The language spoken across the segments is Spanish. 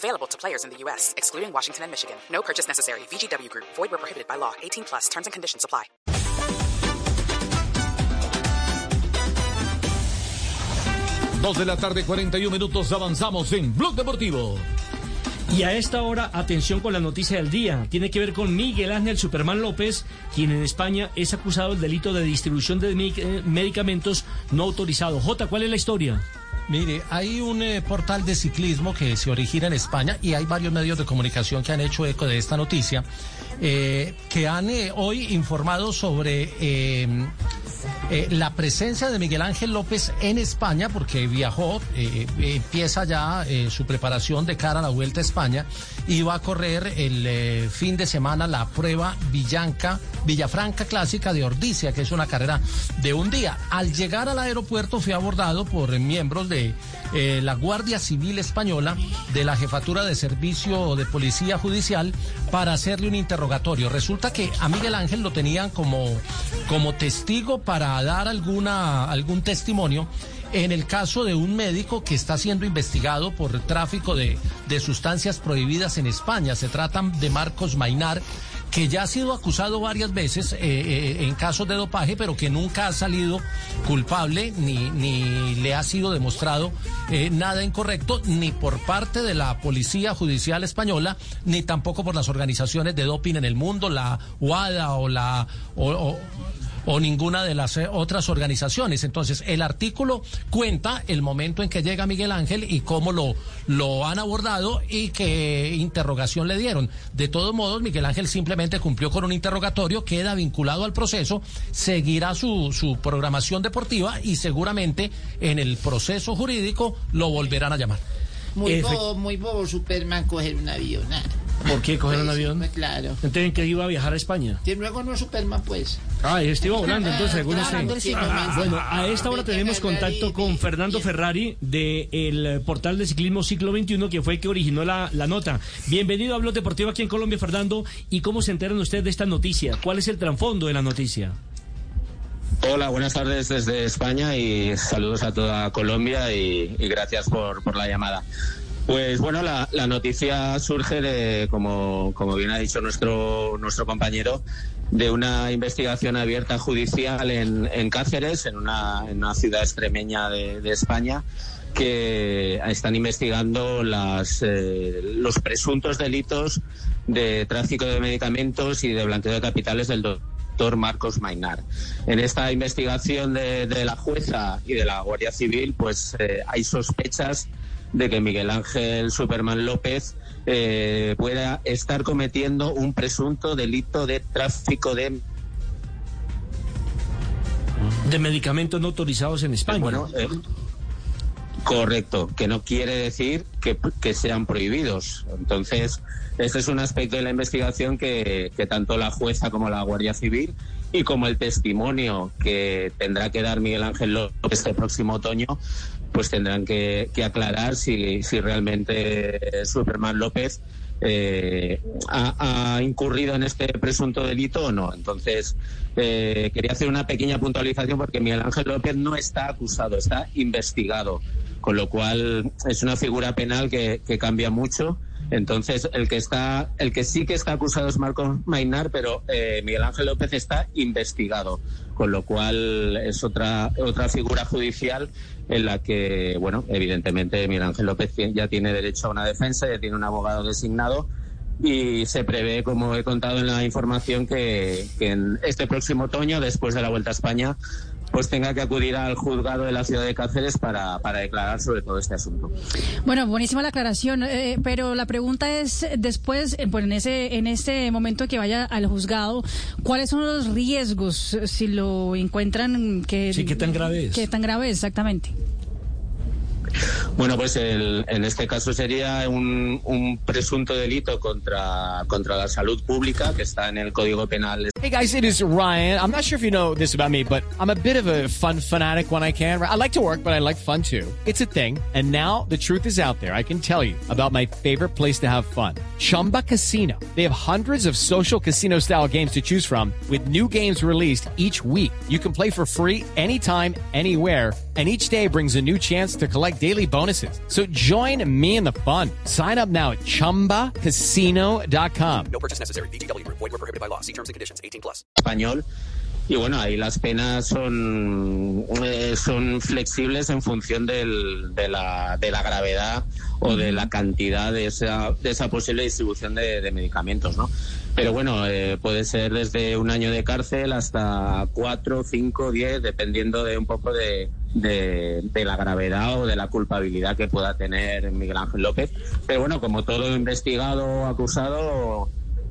Available to players in the U.S., excluding Washington and Michigan. No purchase necessary. VGW Group. Void where prohibited by law. 18 plus. Terms and conditions apply. Dos de la tarde, 41 minutos. Avanzamos en Blog Deportivo. Y a esta hora, atención con la noticia del día. Tiene que ver con Miguel Ángel Superman López, quien en España es acusado del delito de distribución de eh, medicamentos no autorizados. J, ¿cuál es la historia? Mire, hay un eh, portal de ciclismo que se origina en España y hay varios medios de comunicación que han hecho eco de esta noticia, eh, que han eh, hoy informado sobre eh, la presencia de Miguel Ángel López en España, porque viajó, eh, eh, empieza ya su preparación de cara a la Vuelta a España y va a correr el fin de semana la prueba Villanca, Villafranca Clásica de Ordicia, que es una carrera de un día. Al llegar al aeropuerto fue abordado por miembros de la Guardia Civil Española, de la Jefatura de Servicio de Policía Judicial, para hacerle un interrogatorio. Resulta que a Miguel Ángel lo tenían como, como testigo para dar alguna, algún testimonio en el caso de un médico que está siendo investigado por tráfico de, de sustancias prohibidas en España. Se trata de Marcos Mainar que ya ha sido acusado varias veces eh, eh, en casos de dopaje, pero que nunca ha salido culpable ni, ni le ha sido demostrado eh, nada incorrecto, ni por parte de la Policía Judicial Española, ni tampoco por las organizaciones de doping en el mundo, la UADA o la... o ninguna de las eh, otras organizaciones. Entonces, el artículo cuenta el momento en que llega Miguel Ángel y cómo lo, lo han abordado y qué interrogación le dieron. De todos modos, Miguel Ángel simplemente cumplió con un interrogatorio, queda vinculado al proceso, seguirá su, su programación deportiva y seguramente en el proceso jurídico lo volverán a llamar. Muy bobo, muy bobo Superman coger un avión. ¿Por qué coger un avión? pues, claro. Entonces, que iba a viajar a España? Que luego no es Superman, pues. Ah, este iba volando, entonces, según Ah, usted. Bueno, a esta hora tenemos Ferrari, contacto con Fernando bien. Ferrari del portal de ciclismo Ciclo 21, que fue el que originó la, la nota. Bienvenido a Blog Deportivo aquí en Colombia, Fernando. ¿Y cómo se enteran ustedes de esta noticia? ¿Cuál es el trasfondo de la noticia? Hola, buenas tardes desde España y saludos a toda Colombia y, y gracias por, por la llamada. Pues bueno, la, la noticia surge de, como, como bien ha dicho nuestro, nuestro compañero, de una investigación abierta judicial en, en Cáceres, en una, en una ciudad extremeña de, España, que están investigando las, eh, los presuntos delitos de tráfico de medicamentos y de blanqueo de capitales del doctor Marcos Mainar. En esta investigación de, de la jueza y de la Guardia Civil, pues eh, hay sospechas de que Miguel Ángel Superman López eh, pueda estar cometiendo un presunto delito de tráfico de De medicamentos no autorizados en España. Bueno, eh, correcto, que no quiere decir que, que sean prohibidos. Entonces, este es un aspecto de la investigación que, que tanto la jueza como la Guardia Civil y como el testimonio que tendrá que dar Miguel Ángel López este próximo otoño, pues tendrán que, aclarar si, si realmente Superman López eh, ha, incurrido en este presunto delito o no. Entonces, eh, quería hacer una pequeña puntualización porque Miguel Ángel López no está acusado, está investigado, con lo cual es una figura penal que cambia mucho. Entonces, el que está, el que sí que está acusado es Marco Mainar, pero eh, Miguel Ángel López está investigado, con lo cual es otra otra figura judicial en la que, bueno, evidentemente Miguel Ángel López ya tiene derecho a una defensa, ya tiene un abogado designado y se prevé, como he contado en la información, que en este próximo otoño, después de la Vuelta a España, pues tenga que acudir al juzgado de la ciudad de Cáceres para, para declarar sobre todo este asunto. Bueno, buenísima la aclaración, eh, pero la pregunta es después, eh, pues en ese en ese momento que vaya al juzgado, ¿cuáles son los riesgos eh, si lo encuentran que Sí, ¿qué tan grave es? ¿Qué tan grave es exactamente? Bueno, pues el- en este caso sería un, un presunto delito contra, contra la salud pública que está en el Código Penal Hey guys, it is Ryan. I'm not sure if you know this about me, but I'm a bit of a fun fanatic when I can. I like to work, but I like fun too. It's a thing. And now the truth is out there. I can tell you about my favorite place to have fun. Chumba Casino. They have hundreds of social casino style games to choose from with new games released each week. You can play for free anytime, anywhere. And each day brings a new chance to collect daily bonuses. So join me in the fun. Sign up now at chumbacasino.com. No purchase necessary. VGW Group. Void were prohibited by law. See terms and conditions. 18 plus. español. Y bueno, ahí las penas son, eh, son flexibles en función del- de, la, de la gravedad o de la cantidad de esa, de esa posible distribución de, de medicamentos, ¿no? Pero bueno, eh, puede ser desde un año de cárcel hasta cuatro, cinco, diez, dependiendo de un poco de, de, la gravedad o de la culpabilidad que pueda tener Miguel Ángel López. Pero bueno, como todo investigado acusado,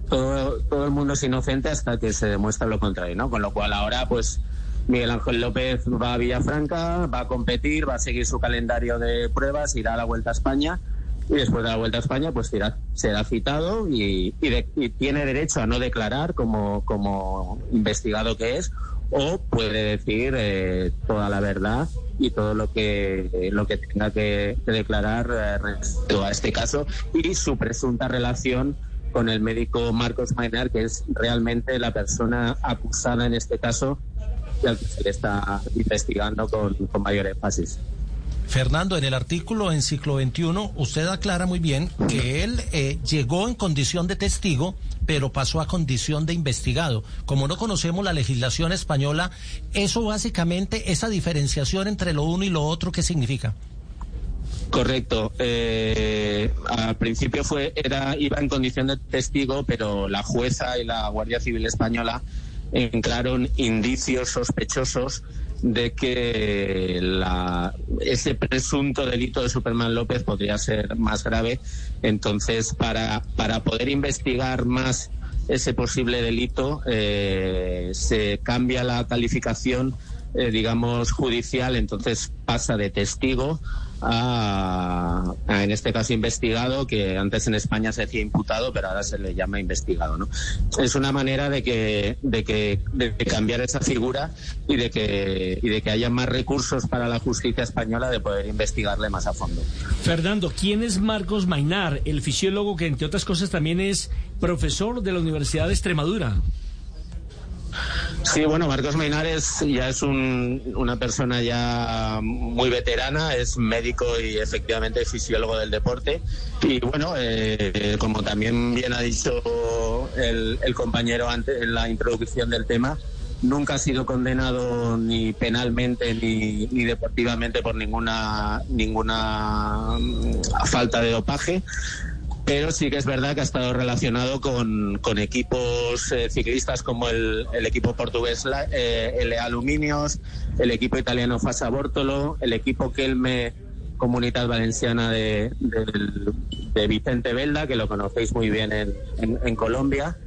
todo, todo el mundo es inocente hasta que se demuestra lo contrario, ¿no? Con lo cual ahora, pues, Miguel Ángel López va a Villafranca, va a competir, va a seguir su calendario de pruebas, irá a la Vuelta a España y después de la Vuelta a España, pues será, citado y, y de- y tiene derecho a no declarar como, como investigado que es o puede decir eh, toda la verdad y todo lo que eh, lo que tenga que, declarar eh, respecto a este caso y su presunta relación con el médico Marcos Maynard, que es realmente la persona acusada en este caso y al que se le está investigando con, con mayor énfasis. Fernando, en el artículo en Ciclo 21, usted aclara muy bien que él eh, llegó en condición de testigo, pero pasó a condición de investigado. Como no conocemos la legislación española, eso básicamente, esa diferenciación entre lo uno y lo otro, ¿qué significa? Correcto. Eh, al principio fue era iba en condición de testigo, pero la jueza y la Guardia Civil española encontraron indicios sospechosos de que la, ese presunto delito de Superman López podría ser más grave. Entonces, para, para poder investigar más ese posible delito, eh, se cambia la calificación, eh, digamos, judicial, entonces pasa de testigo a, a, en este caso, investigado, que antes en España se decía imputado, pero ahora se le llama investigado, ¿no? Es una manera de que, de que, de cambiar esa figura y de que, y de que haya más recursos para la justicia española de poder investigarle más a fondo. Fernando, ¿quién es Marcos Mainar, el fisiólogo que entre otras cosas también es profesor de la Universidad de Extremadura? Sí, bueno, Marcos Meinares ya es un, una persona ya muy veterana, es médico y efectivamente fisiólogo del deporte. Y bueno, eh, como también bien ha dicho el, el compañero antes en la introducción del tema, nunca ha sido condenado ni penalmente ni, ni deportivamente por ninguna, ninguna falta de dopaje pero sí que es verdad que ha estado relacionado con, equipos eh, ciclistas como el, equipo portugués eh, LA Aluminios, el equipo italiano Fasa Bortolo, el equipo Kelme Comunidad Valenciana de, de, de, Vicente Velda, que lo conocéis muy bien en, en, en, Colombia.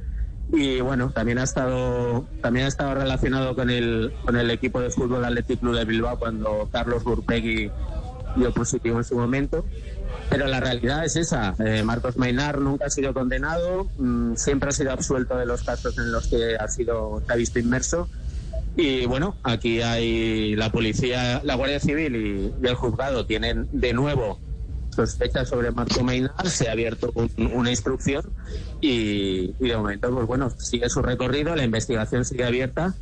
Y bueno, también ha estado también ha estado relacionado con el, con el equipo de fútbol Athletic Club de Bilbao cuando Carlos Burpegui dio positivo en su momento. Pero la realidad es esa. Eh, Marcos Mainar nunca ha sido condenado, mmm, siempre ha sido absuelto de los casos en los que ha sido se ha visto inmerso. Y bueno, aquí hay la policía, la Guardia Civil y, y el juzgado tienen de nuevo sospechas sobre Marco Mainar, se ha abierto un, una instrucción y, y de momento, pues bueno, sigue su recorrido, la investigación sigue abierta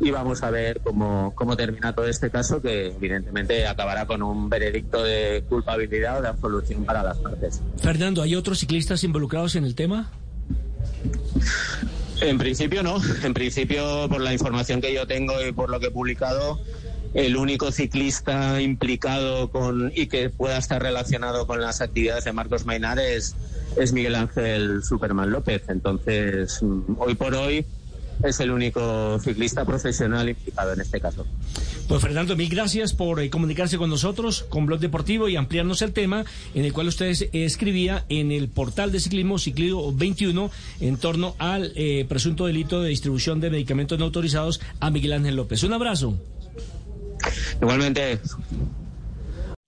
y vamos a ver cómo, cómo termina todo este caso, que evidentemente acabará con un veredicto de culpabilidad o de absolución para las partes. Fernando, ¿hay otros ciclistas involucrados en el tema? En principio no. En principio, por la información que yo tengo y por lo que he publicado, el único ciclista implicado con y que pueda estar relacionado con las actividades de Marcos Mainar es, es Miguel Ángel Superman López. Entonces, hoy por hoy es el único ciclista profesional implicado en este caso. Pues Fernando, mil gracias por eh, comunicarse con nosotros, con Blog Deportivo y ampliarnos el tema en el cual usted escribía en el portal de ciclismo Ciclismo 21 en torno al eh, presunto delito de distribución de medicamentos no autorizados a Miguel Ángel López. Un abrazo. Igualmente.